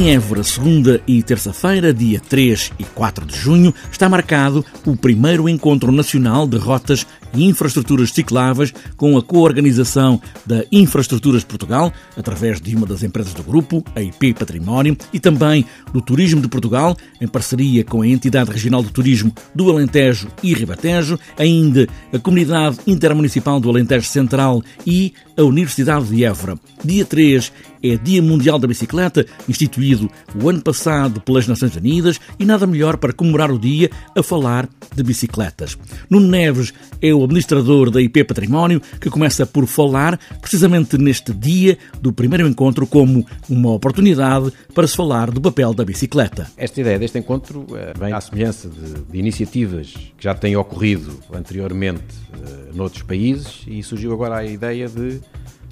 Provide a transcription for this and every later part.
Em Évora, segunda e terça-feira, dia 3 e 4 de junho, está marcado o primeiro Encontro Nacional de Rotas e Infraestruturas Cicláveis com a coorganização da Infraestruturas Portugal, através de uma das empresas do grupo, a IP Património, e também do Turismo de Portugal, em parceria com a Entidade Regional de Turismo do Alentejo e Ribatejo, ainda a Comunidade Intermunicipal do Alentejo Central e a Universidade de Évora. Dia 3 é Dia Mundial da Bicicleta, instituído o ano passado pelas Nações Unidas, e nada melhor para comemorar o dia a falar de bicicletas. Nuno Neves é o administrador da IP Património, que começa por falar precisamente neste dia do primeiro encontro como uma oportunidade para se falar do papel da bicicleta. Esta ideia deste encontro eh, vem à semelhança de, de iniciativas que já têm ocorrido anteriormente uh, noutros países e surgiu agora a ideia de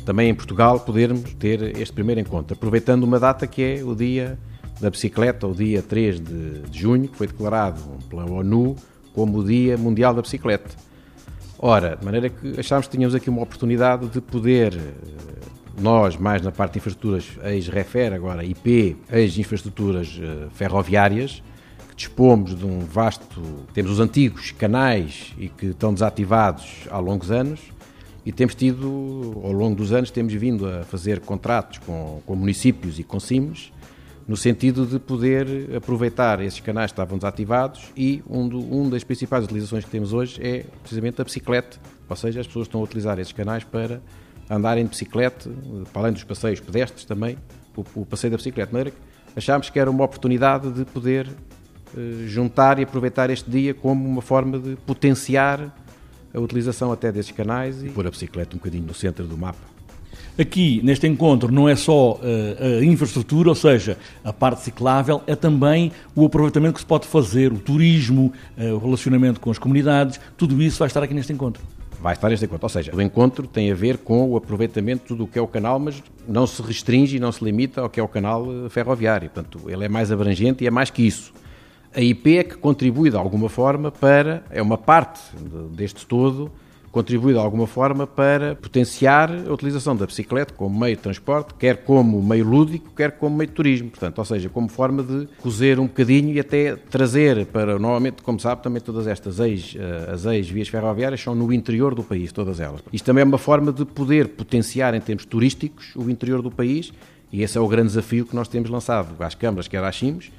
também em Portugal podermos ter este primeiro encontro, aproveitando uma data que é o dia da bicicleta, o dia 3 de, de junho, que foi declarado pela ONU como o Dia Mundial da Bicicleta. Ora, de maneira que achámos que tínhamos aqui uma oportunidade de poder, eh, nós, mais na parte de infraestruturas ex-refer, agora IP, ex-infraestruturas eh, ferroviárias, que dispomos de um vasto. Temos os antigos canais e que estão desativados há longos anos e temos tido, ao longo dos anos, temos vindo a fazer contratos com, com municípios e com CIMES no sentido de poder aproveitar esses canais que estavam desativados e um, do, um das principais utilizações que temos hoje é precisamente a bicicleta, ou seja, as pessoas estão a utilizar esses canais para andarem de bicicleta, para além dos passeios pedestres também, o, o passeio da bicicleta. De que achámos que era uma oportunidade de poder eh, juntar e aproveitar este dia como uma forma de potenciar a utilização até desses canais e pôr a bicicleta um bocadinho no centro do mapa. Aqui, neste encontro, não é só uh, a infraestrutura, ou seja, a parte ciclável, é também o aproveitamento que se pode fazer, o turismo, uh, o relacionamento com as comunidades, tudo isso vai estar aqui neste encontro. Vai estar neste encontro. Ou seja, o encontro tem a ver com o aproveitamento de tudo o que é o canal, mas não se restringe e não se limita ao que é o canal eh, ferroviário. Portanto, ele é mais abrangente e é mais que isso. A IP é que contribui de alguma forma para, é uma parte deste todo, contribui de alguma forma para potenciar a utilização da bicicleta como meio de transporte, quer como meio lúdico, quer como meio de turismo. Portanto, ou seja, como forma de cozer um bocadinho e até trazer para, normalmente, como sabe, também todas estas ex, eh, as ex-vias ferroviárias são no interior do país, todas elas. Isto também é uma forma de poder potenciar em termos turísticos o interior do país e esse é o grande desafio que nós temos lançado às câmaras, quer às CIMs,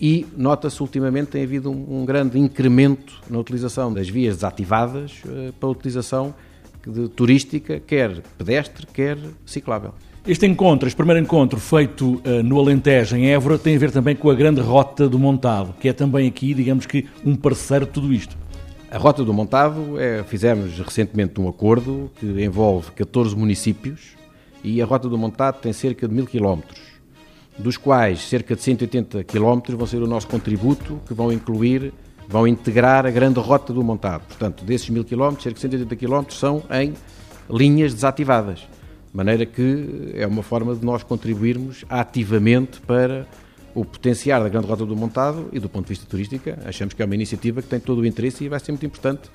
e nota-se ultimamente tem havido um, um, grande incremento na utilização das vias desativadas uh, para a utilização de, turística, quer pedestre, quer ciclável. Este encontro, este primeiro encontro feito uh, no Alentejo, em Évora, tem a ver também com a grande Rota do Montado, que é também aqui, digamos que, um parceiro de tudo isto. A Rota do Montado, é, fizemos recentemente um acordo que envolve 14 municípios e a Rota do Montado tem cerca de mil quilómetros dos quais cerca de 180 km vão ser o nosso contributo, que vão incluir, vão integrar a grande rota do montado. Portanto, desses 1000 km, cerca de 180 km são em linhas desativadas. De maneira que é uma forma de nós contribuirmos ativamente para o potenciar da grande rota do montado e do ponto de vista turístico, achamos que é uma iniciativa que tem todo o interesse e vai ser muito importante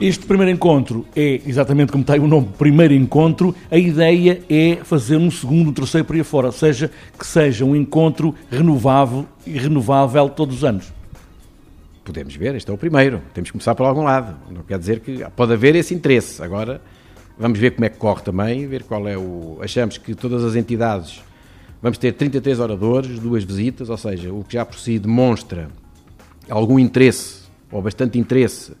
este primeiro encontro é exatamente como tem o nome, primeiro encontro. A ideia é fazer um segundo, um terceiro por aí fora, ou seja, que seja um encontro renovável e renovável todos os anos. Podemos ver, este é o primeiro. Temos que começar por algum lado. Não quer dizer que pode haver esse interesse. Agora vamos ver como é que corre também, ver qual é o. Achamos que todas as entidades vamos ter 33 oradores, duas visitas, ou seja, o que já por si demonstra algum interesse ou bastante interesse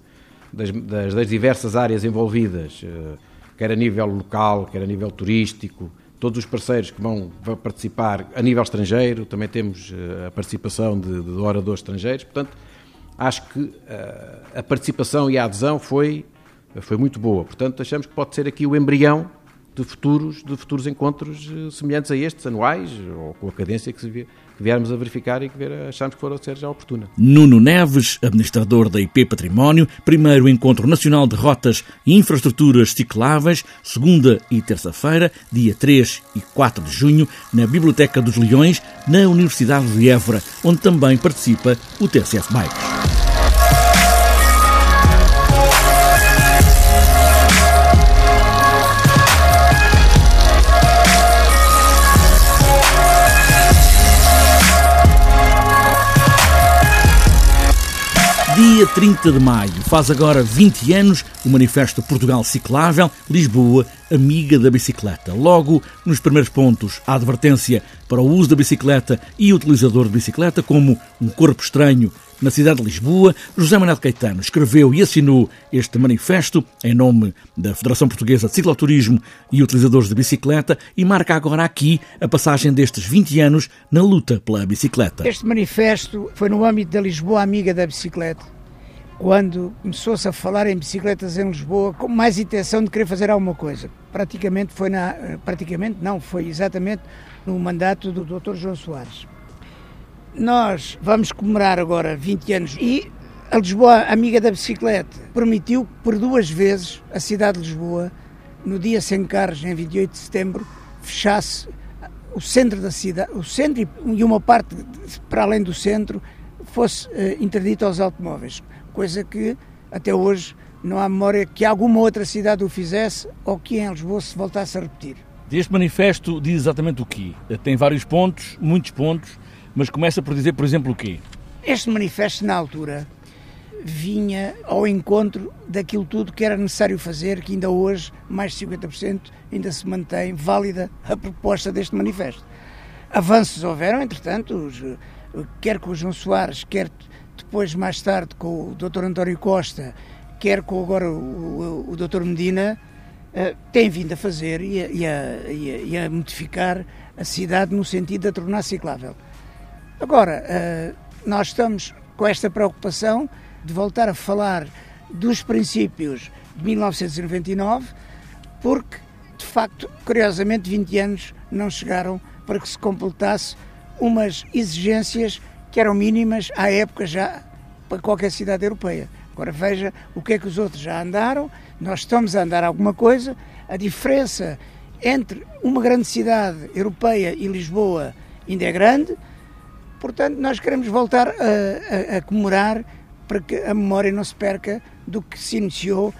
das, das, das diversas áreas envolvidas, eh, quer a nível local, quer a nível turístico, todos os parceiros que vão, participar a nível estrangeiro, também temos eh, a participação de, de oradores estrangeiros, portanto, acho que eh, a participação e a adesão foi, foi muito boa. Portanto, achamos que pode ser aqui o embrião de futuros, de futuros encontros eh, semelhantes a estes, anuais, ou com a cadência que, se vê, que viermos a verificar e que achamos que for a ser já oportuna. Nuno Neves, administrador da IP Património, primeiro Encontro Nacional de Rotas e Infraestruturas Cicláveis, segunda e terça-feira, dia 3 e 4 de junho, na Biblioteca dos Leões, na Universidade de Évora, onde também participa o TCF Bikes. Dia 30 de maio, faz agora 20 anos o Manifesto Portugal Ciclável, Lisboa, amiga da bicicleta. Logo, nos primeiros pontos, a advertência para o uso da bicicleta e utilizador de bicicleta como um corpo estranho na cidade de Lisboa, José Manuel Caetano escreveu e assinou este manifesto em nome da Federação Portuguesa de Cicloturismo e Utilizadores de Bicicleta e marca agora aqui a passagem destes 20 anos na luta pela bicicleta. Este manifesto foi no âmbito da Lisboa Amiga da Bicicleta, quando começou-se a falar em bicicletas em Lisboa com mais intenção de querer fazer alguma coisa. Praticamente foi na praticamente não, foi exatamente no mandato do Dr. João Soares. Nós vamos comemorar agora 20 anos e a Lisboa Amiga da Bicicleta permitiu por duas vezes a cidade de Lisboa, no dia sem carros, em 28 de setembro, fechasse o centro da cidade, o centro e uma parte para além do centro fosse uh, interdito aos automóveis, coisa que até hoje não há memória que alguma outra cidade o fizesse ou que em Lisboa se voltasse a repetir. Este manifesto diz exatamente o quê? Tem vários pontos, muitos pontos, mas começa por dizer, por exemplo, o quê? Este manifesto, na altura, vinha ao encontro daquilo tudo que era necessário fazer, que ainda hoje, mais de 50%, ainda se mantém válida a proposta deste manifesto. Avanços houveram, entretanto, os, quer com o João Soares, quer depois, mais tarde, com o Dr. António Costa, quer com agora o, o, Dr. Medina, uh, têm vindo a fazer e a, e, a, e a modificar a cidade no sentido de a tornar ciclável. Agora, eh, nós estamos com esta preocupação de voltar a falar dos princípios de 1999, porque, de facto, curiosamente, 20 anos não chegaram para que se completasse umas exigências que eram mínimas à época já para qualquer cidade europeia. Agora veja o que é que os outros já andaram, nós estamos a andar alguma coisa, a diferença entre uma grande cidade europeia e Lisboa ainda é grande, Portanto, nós queremos voltar a, a, a comemorar para que a memória não se perca do que se iniciou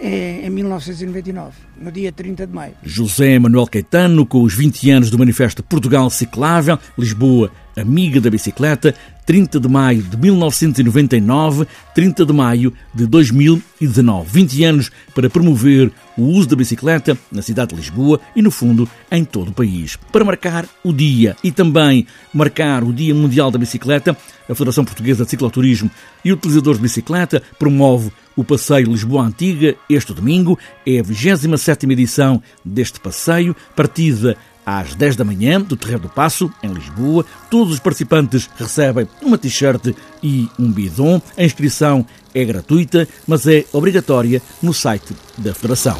em, em 1999, no dia 30 de maio. José Manuel Caetano, com os 20 anos do Manifesto Portugal Ciclável, Lisboa, amiga da bicicleta, 30 de maio de 1999, 30 de maio de 2019. 20 anos para promover o uso da bicicleta na cidade de Lisboa e, no fundo, em todo o país. Para marcar o dia e também marcar o Dia Mundial da Bicicleta, a Federação Portuguesa de Cicloturismo e Utilizadores de Bicicleta promove o Passeio Lisboa Antiga este domingo. É a 27 edição deste passeio, partida às 10 da manhã do Terreiro do Passo, em Lisboa. Todos os participantes recebem uma t-shirt e um bidon. A inscrição é gratuita, mas é obrigatória no site da Federação.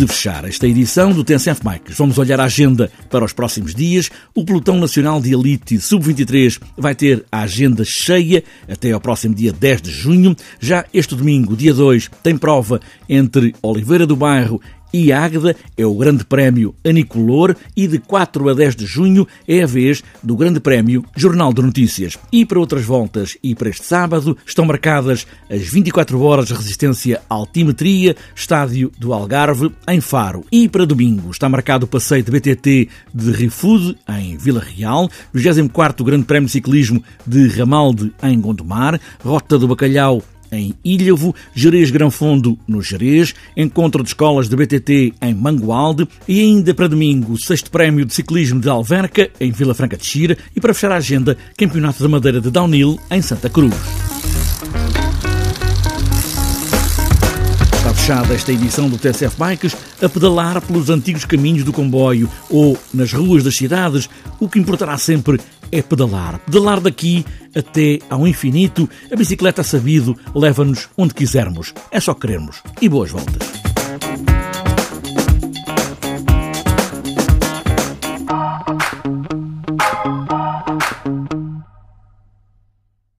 De fechar esta edição do TNCF Bikes, vamos olhar a agenda para os próximos dias. O Pelotão Nacional de Elite Sub-23 vai ter a agenda cheia até ao próximo dia 10 de junho. Já este domingo, dia 2, tem prova entre Oliveira do Bairro e Águeda é o Grande Prémio Anicolor e de 4 a 10 de junho é a vez do Grande Prémio Jornal de Notícias. E para outras voltas e para este sábado estão marcadas as 24 horas de resistência altimetria, estádio do Algarve, em Faro. E para domingo está marcado o passeio de BTT de Rifude, em Vila Real, 24 Grande Prémio de Ciclismo de Ramalde, em Gondomar, Rota do Bacalhau em Ilhavo, Jerez Fundo no Jerez, encontro de escolas de BTT em Mangualde e ainda para domingo, sexto prémio de ciclismo de Alverca, em Vila Franca de Xira e para fechar a agenda, Campeonato da Madeira de Downhill, em Santa Cruz. Fechada esta edição do TSF Bikes a pedalar pelos antigos caminhos do comboio ou nas ruas das cidades. O que importará sempre é pedalar. Pedalar daqui até ao infinito. A bicicleta sabido leva-nos onde quisermos. É só querermos. E boas voltas.